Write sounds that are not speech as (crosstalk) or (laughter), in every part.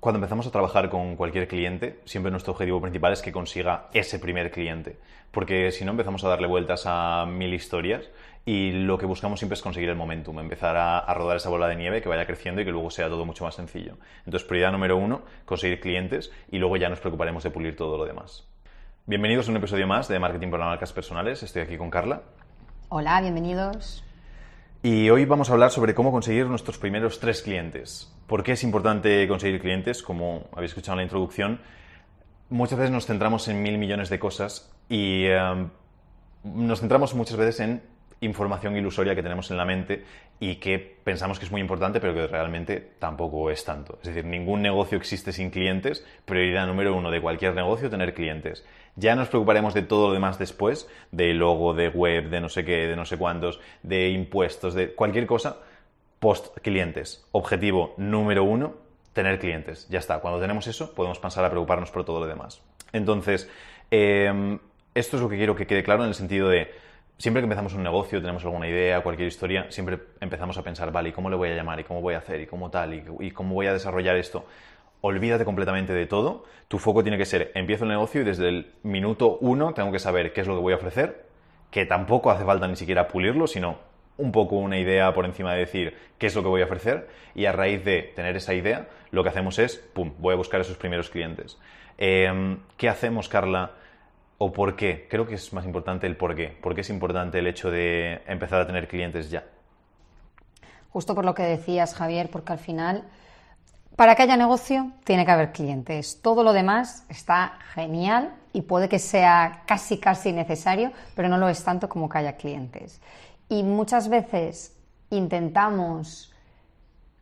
Cuando empezamos a trabajar con cualquier cliente, siempre nuestro objetivo principal es que consiga ese primer cliente, porque si no empezamos a darle vueltas a mil historias y lo que buscamos siempre es conseguir el momentum, empezar a, a, rodar esa bola de nieve que vaya creciendo y que luego sea todo mucho más sencillo. Entonces, prioridad número uno, conseguir clientes y luego ya nos preocuparemos de pulir todo lo demás. Bienvenidos a un episodio más de Marketing para marcas personales. Estoy aquí con Carla. Hola, bienvenidos. Y hoy vamos a hablar sobre cómo conseguir nuestros primeros tres clientes. ¿Por qué es importante conseguir clientes? Como habéis escuchado en la introducción, muchas veces nos centramos en mil millones de cosas y eh, nos centramos muchas veces en información ilusoria que tenemos en la mente y que pensamos que es muy importante, pero que realmente tampoco es tanto. Es decir, ningún negocio existe sin clientes. Prioridad número uno de cualquier negocio, tener clientes. Ya nos preocuparemos de todo lo demás después, de logo, de web, de no sé qué, de no sé cuántos, de impuestos, de cualquier cosa. Post clientes. Objetivo número uno, tener clientes. Ya está. Cuando tenemos eso, podemos pasar a preocuparnos por todo lo demás. Entonces, eh, esto es lo que quiero que quede claro en el sentido de siempre que empezamos un negocio, tenemos alguna idea, cualquier historia, siempre empezamos a pensar, vale, ¿y cómo le voy a llamar? ¿Y cómo voy a hacer? ¿Y cómo tal? ¿Y, cómo voy a desarrollar esto? Olvídate completamente de todo. Tu foco tiene que ser, empiezo el negocio y desde el minuto uno tengo que saber qué es lo que voy a ofrecer, que tampoco hace falta ni siquiera pulirlo, sino un poco una idea por encima de decir qué es lo que voy a ofrecer y a raíz de tener esa idea, lo que hacemos es, pum, voy a buscar esos primeros clientes. Eh, ¿Qué hacemos, Carla? ¿O por qué? Creo que es más importante el por qué. ¿Por qué es importante el hecho de empezar a tener clientes ya? Justo por lo que decías, Javier, porque al final, para que haya negocio, tiene que haber clientes. Todo lo demás está genial y puede que sea casi, casi necesario, pero no lo es tanto como que haya clientes. Y muchas veces intentamos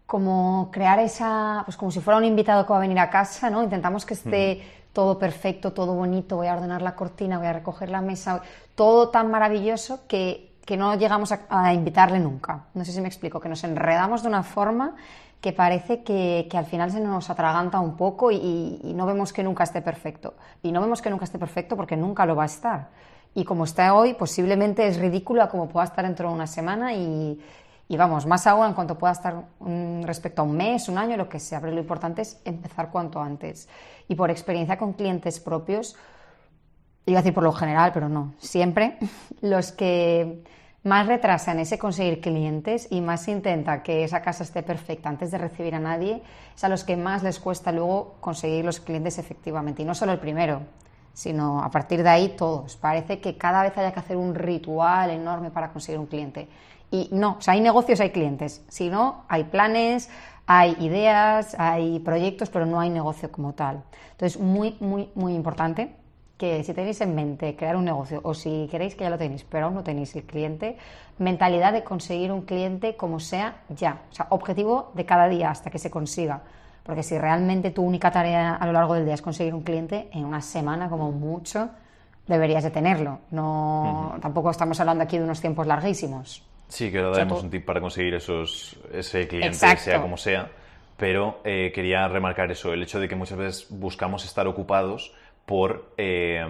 como crear esa, pues como si fuera un invitado que va a venir a casa, ¿no? Intentamos que esté todo perfecto, todo bonito, voy a ordenar la cortina, voy a recoger la mesa, todo tan maravilloso que, que no llegamos a, invitarle nunca. No sé si me explico, que nos enredamos de una forma que parece que, que al final se nos atraganta un poco y, y, no vemos que nunca esté perfecto. Y no vemos que nunca esté perfecto porque nunca lo va a estar. Y como está hoy, posiblemente es ridícula como pueda estar dentro de una semana y, y vamos, más aún en cuanto pueda estar um, respecto a un mes, un año, lo que sea, pero lo importante es empezar cuanto antes. Y por experiencia con clientes propios, iba a decir por lo general, pero no, siempre (laughs) los que más retrasan ese conseguir clientes y más intenta que esa casa esté perfecta antes de recibir a nadie, es a los que más les cuesta luego conseguir los clientes efectivamente. Y no solo el primero, sino a partir de ahí todos. Parece que cada vez haya que hacer un ritual enorme para conseguir un cliente. Y no, o sea, hay negocios, hay clientes. Si no, hay planes, hay ideas, hay proyectos, pero no hay negocio como tal. Entonces, muy, muy, muy importante que si tenéis en mente crear un negocio o si queréis que ya lo tenéis, pero aún no tenéis el cliente, mentalidad de conseguir un cliente como sea ya. O sea, objetivo de cada día hasta que se consiga. Porque si realmente tu única tarea a lo largo del día es conseguir un cliente, en una semana como mucho deberías de tenerlo. No, uh -huh. Tampoco estamos hablando aquí de unos tiempos larguísimos. Sí, que ahora daremos un tip para conseguir esos, ese cliente, Exacto. sea como sea. Pero eh, quería remarcar eso, el hecho de que muchas veces buscamos estar ocupados por eh,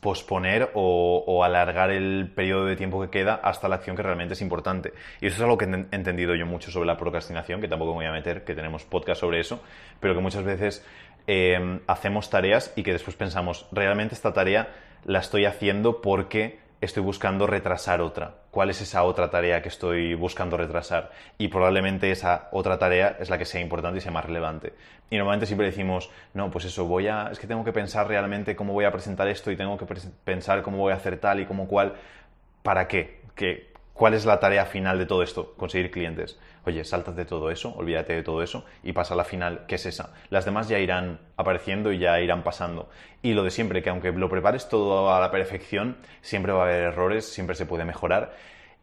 posponer o, o, alargar el periodo de tiempo que queda hasta la acción que realmente es importante. Y eso es algo que he entendido yo mucho sobre la procrastinación, que tampoco me voy a meter, que tenemos podcast sobre eso, pero que muchas veces eh, hacemos tareas y que después pensamos, realmente esta tarea la estoy haciendo porque estoy buscando retrasar otra. ¿Cuál es esa otra tarea que estoy buscando retrasar? Y probablemente esa otra tarea es la que sea importante y sea más relevante. Y normalmente siempre decimos, no, pues eso, voy a, es que tengo que pensar realmente cómo voy a presentar esto y tengo que pensar cómo voy a hacer tal y cómo cual. ¿Para qué? ¿Qué? ¿Cuál es la tarea final de todo esto? Conseguir clientes. Oye, sáltate todo eso, olvídate de todo eso y pasa a la final, que es esa. Las demás ya irán apareciendo y ya irán pasando. Y lo de siempre, que aunque lo prepares todo a la perfección, siempre va a haber errores, siempre se puede mejorar.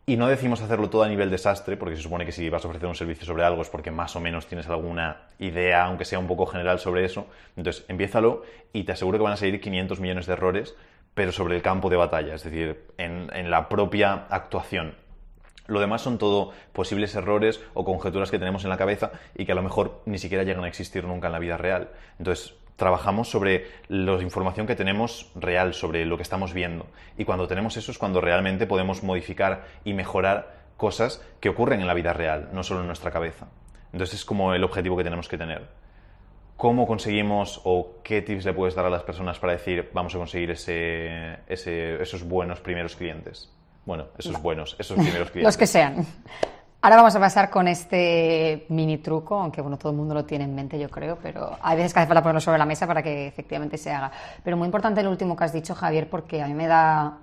Y no decimos hacerlo todo a nivel desastre, porque se supone que si vas a ofrecer un servicio sobre algo es porque más o menos tienes alguna idea, aunque sea un poco general sobre eso. Entonces, empiézalo y te aseguro que van a salir 500 millones de errores, pero sobre el campo de batalla, es decir, en, en la propia actuación. Lo demás son todo posibles errores o conjeturas que tenemos en la cabeza y que a lo mejor ni siquiera llegan a existir nunca en la vida real. Entonces, trabajamos sobre la información que tenemos real, sobre lo que estamos viendo. Y cuando tenemos eso es cuando realmente podemos modificar y mejorar cosas que ocurren en la vida real, no solo en nuestra cabeza. Entonces es como el objetivo que tenemos que tener. ¿cómo conseguimos o qué tips le puedes dar a las personas para decir vamos a conseguir ese, esos buenos primeros clientes? Bueno, esos buenos, esos primeros (laughs) clientes. Los que sean. Ahora vamos a pasar con este mini truco, aunque bueno, todo el mundo lo tiene en mente, yo creo, pero hay veces que hace falta ponerlo sobre la mesa para que efectivamente se haga. Pero muy importante el último que has dicho, Javier, porque a mí me da,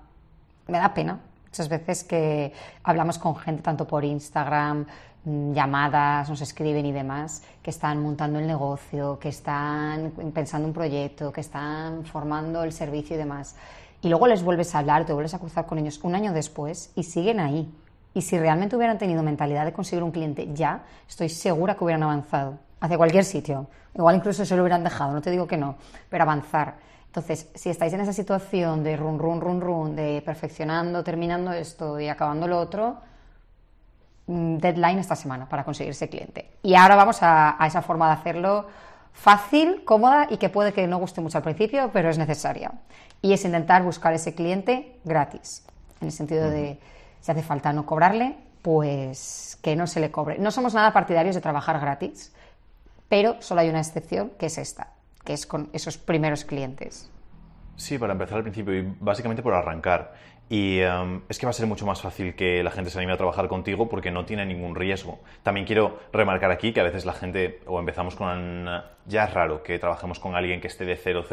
me da pena muchas veces que hablamos con gente tanto por Instagram, mm, llamadas, nos escriben y demás, que están montando el negocio, que están pensando un proyecto, que están formando el servicio y demás. Y luego les vuelves a hablar, te vuelves a cruzar con ellos un año después y siguen ahí y si realmente hubieran tenido mentalidad de conseguir un cliente ya, estoy segura que hubieran avanzado hacia cualquier sitio. Igual incluso se lo hubieran dejado, no te digo que no, pero avanzar. Entonces, si estáis en esa situación de run, run, run, run, de perfeccionando, terminando esto y acabando lo otro, mm, deadline esta semana para conseguir ese cliente. Y ahora vamos a, a esa forma de hacerlo fácil, cómoda y que puede que no guste mucho al principio, pero es necesaria. Y es intentar buscar ese cliente gratis, en el sentido de si hace falta no cobrarle, pues que no se le cobre. No somos nada partidarios de trabajar gratis, pero solo hay una excepción, que es esta, que es con esos primeros clientes. Sí, para empezar al principio y básicamente por arrancar. Y em, es que va a ser mucho más fácil que la gente se anime a trabajar contigo porque no tiene ningún riesgo. También quiero remarcar aquí que a veces la gente, o empezamos con... Ya es raro que trabajemos con alguien que esté de 000,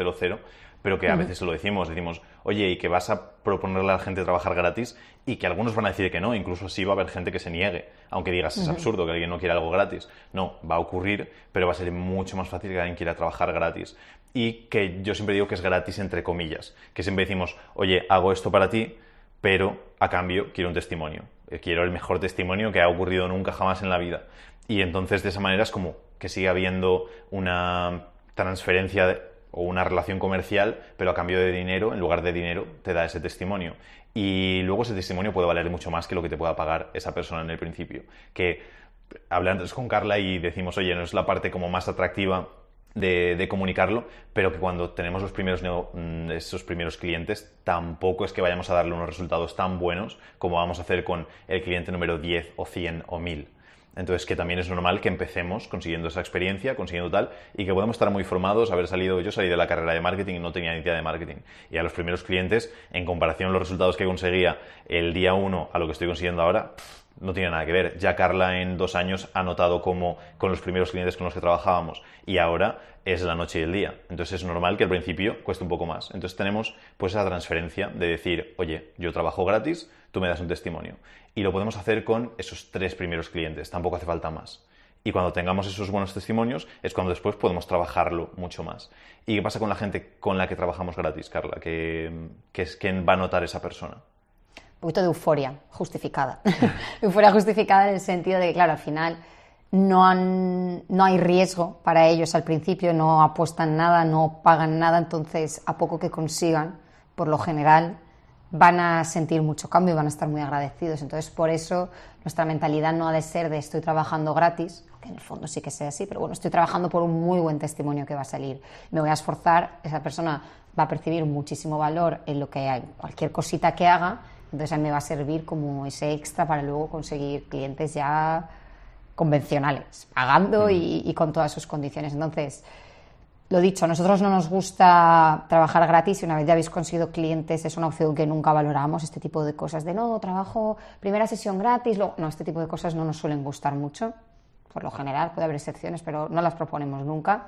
pero que a veces lo decimos, decimos, oye, y que vas a proponerle a la gente trabajar gratis y que algunos van a decir que no, incluso así va a haber gente que se niegue, aunque digas es absurdo que alguien no quiera algo gratis. No, va a ocurrir, pero va a ser mucho más fácil que alguien quiera trabajar gratis. Y que yo siempre digo que es gratis entre comillas, que siempre decimos, oye, hago esto para ti, pero a cambio quiero un testimonio. Eh, quiero el mejor testimonio que ha ocurrido nunca jamás en la vida. Y entonces de esa manera es como que sigue habiendo una transferencia de o una relación comercial, pero a cambio de dinero, en lugar de dinero, te da ese testimonio. Y luego ese testimonio puede valer mucho más que lo que te pueda pagar esa persona en el principio. Que hablé antes con Carla y decimos, oye, no es la parte como más atractiva de, comunicarlo, pero que cuando tenemos los primeros, mm, esos primeros clientes, tampoco es que vayamos a darle unos resultados tan buenos como vamos a hacer con el cliente número 10 o 100 o 1000. Entonces, que también es normal que empecemos consiguiendo esa experiencia, consiguiendo tal, y que podemos estar muy formados, haber salido, yo salí de la carrera de marketing y no tenía ni idea de marketing. Y a los primeros clientes, en comparación a los resultados que conseguía el día uno a lo que estoy consiguiendo ahora, no tiene nada que ver. Ya Carla en dos años ha notado cómo con los primeros clientes con los que trabajábamos y ahora es la noche y el día. Entonces es normal que al principio cueste un poco más. Entonces tenemos pues esa transferencia de decir, oye, yo trabajo gratis, tú me das un testimonio. Y lo podemos hacer con esos tres primeros clientes, tampoco hace falta más. Y cuando tengamos esos buenos testimonios es cuando después podemos trabajarlo mucho más. ¿Y qué pasa con la gente con la que trabajamos gratis, Carla? ¿Qué, es quién va a notar esa persona? Un poquito de euforia justificada. (laughs) euforia justificada en el sentido de que, claro, al final no, no hay riesgo para ellos al principio, no apuestan nada, no pagan nada, entonces a poco que consigan, por lo general, van a sentir mucho cambio y van a estar muy agradecidos. Entonces, por eso nuestra mentalidad no ha de ser de estoy trabajando gratis, que en el fondo sí que sea así, pero bueno, estoy trabajando por un muy buen testimonio que va a salir. Me voy a esforzar, esa persona va a percibir muchísimo valor en lo que hay, cualquier cosita que haga, entonces a mí me va a servir como ese extra para luego conseguir clientes ya convencionales, pagando y, con todas sus condiciones. Entonces, lo dicho, a nosotros no nos gusta trabajar gratis y una vez ya habéis conseguido clientes es una opción que nunca valoramos, este tipo de cosas de no, trabajo primera sesión gratis, no, este tipo de cosas no nos suelen gustar mucho, por lo general, puede haber excepciones, pero no las proponemos nunca.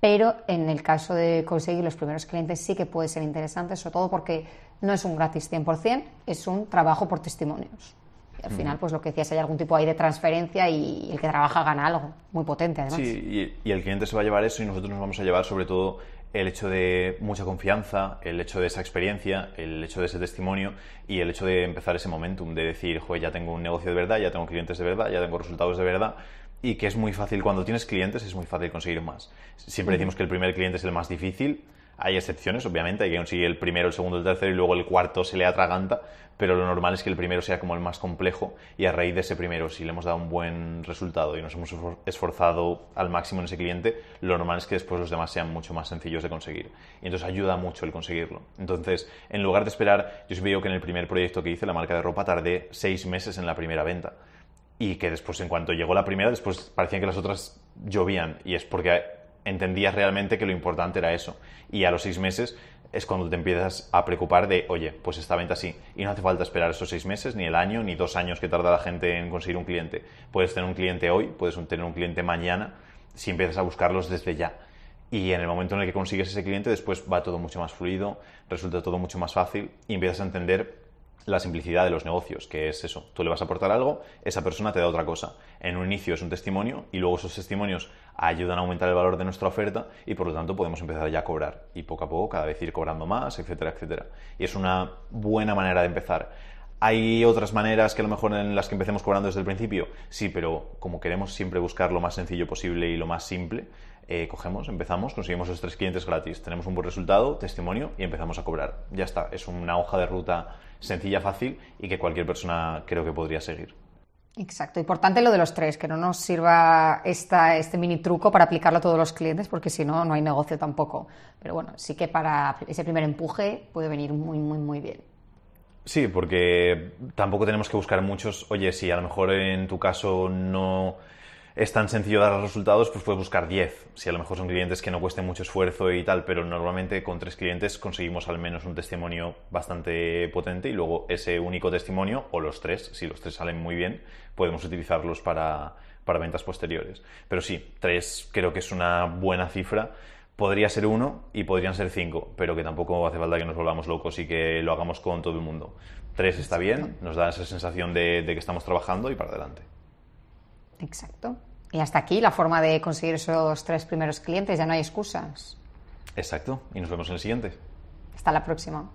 Pero en el caso de conseguir los primeros clientes sí que puede ser interesante, sobre todo porque no es un gratis 100%, es un trabajo por testimonios. Al final, pues lo que decías, hay algún tipo ahí de transferencia y el que trabaja gana algo muy potente, además. Sí, y, el cliente se va a llevar eso y nosotros nos vamos a llevar sobre todo el hecho de mucha confianza, el hecho de esa experiencia, el hecho de ese testimonio y el hecho de empezar ese momentum, de decir, joder, ya tengo un negocio de verdad, ya tengo clientes de verdad, ya tengo resultados de verdad y que es muy fácil, cuando tienes clientes es muy fácil conseguir más. Siempre decimos que el primer cliente es el más difícil, hay excepciones, obviamente, hay que conseguir el primero, el segundo, el tercero y luego el cuarto se le atraganta, pero lo normal es que el primero sea como el más complejo y a raíz de ese primero, si le hemos dado un buen resultado y nos hemos esforzado al máximo en ese cliente, lo normal es que después los demás sean mucho más sencillos de conseguir. Y entonces ayuda mucho el conseguirlo. Entonces, en lugar de esperar, yo siempre digo que en el primer proyecto que hice, la marca de ropa, tardé seis meses en la primera venta. Y que después, en cuanto llegó la primera, después parecían que las otras llovían. Y es porque entendías realmente que lo importante era eso. Y a los seis meses es cuando te empiezas a preocupar de, oye, pues esta venta sí. Y no hace falta esperar esos seis meses, ni el año, ni dos años que tarda la gente en conseguir un cliente. Puedes tener un cliente hoy, puedes tener un cliente mañana, si empiezas a buscarlos desde ya. Y en el momento en el que consigues ese cliente, después va todo mucho más fluido, resulta todo mucho más fácil y empiezas a entender la simplicidad de los negocios, que es eso. Tú le vas a aportar algo, esa persona te da otra cosa. En un inicio es un testimonio y luego esos testimonios ayudan a aumentar el valor de nuestra oferta y por lo tanto podemos empezar ya a cobrar y poco a poco cada vez ir cobrando más, etcétera, etcétera. Y es una buena manera de empezar. ¿Hay otras maneras que a lo mejor en las que empecemos cobrando desde el principio? Sí, pero como queremos siempre buscar lo más sencillo posible y lo más simple, eh, cogemos, empezamos, conseguimos los tres clientes gratis, tenemos un buen resultado, testimonio y empezamos a cobrar. Ya está, es una hoja de ruta sencilla, fácil y que cualquier persona creo que podría seguir. Exacto, importante lo de los tres, que no nos sirva esta, este mini truco para aplicarlo a todos los clientes, porque si no, no hay negocio tampoco. Pero bueno, sí que para ese primer empuje puede venir muy, muy, muy bien. Sí, porque tampoco tenemos que buscar muchos, oye, si a lo mejor en tu caso no es tan sencillo dar resultados, pues puedes buscar 10. Si a lo mejor son clientes que no cuesten mucho esfuerzo y tal, pero normalmente con tres clientes conseguimos al menos un testimonio bastante potente y luego ese único testimonio, o los tres, si los tres salen muy bien, podemos utilizarlos para, para ventas posteriores. Pero sí, tres creo que es una buena cifra. Podría ser uno y podrían ser cinco, pero que tampoco hace falta que nos volvamos locos y que lo hagamos con todo el mundo. Tres está bien, nos da esa sensación de, de que estamos trabajando y para adelante. Exacto. Y hasta aquí la forma de conseguir esos tres primeros clientes, ya no hay excusas. Exacto, y nos vemos en el siguiente. Hasta la próxima.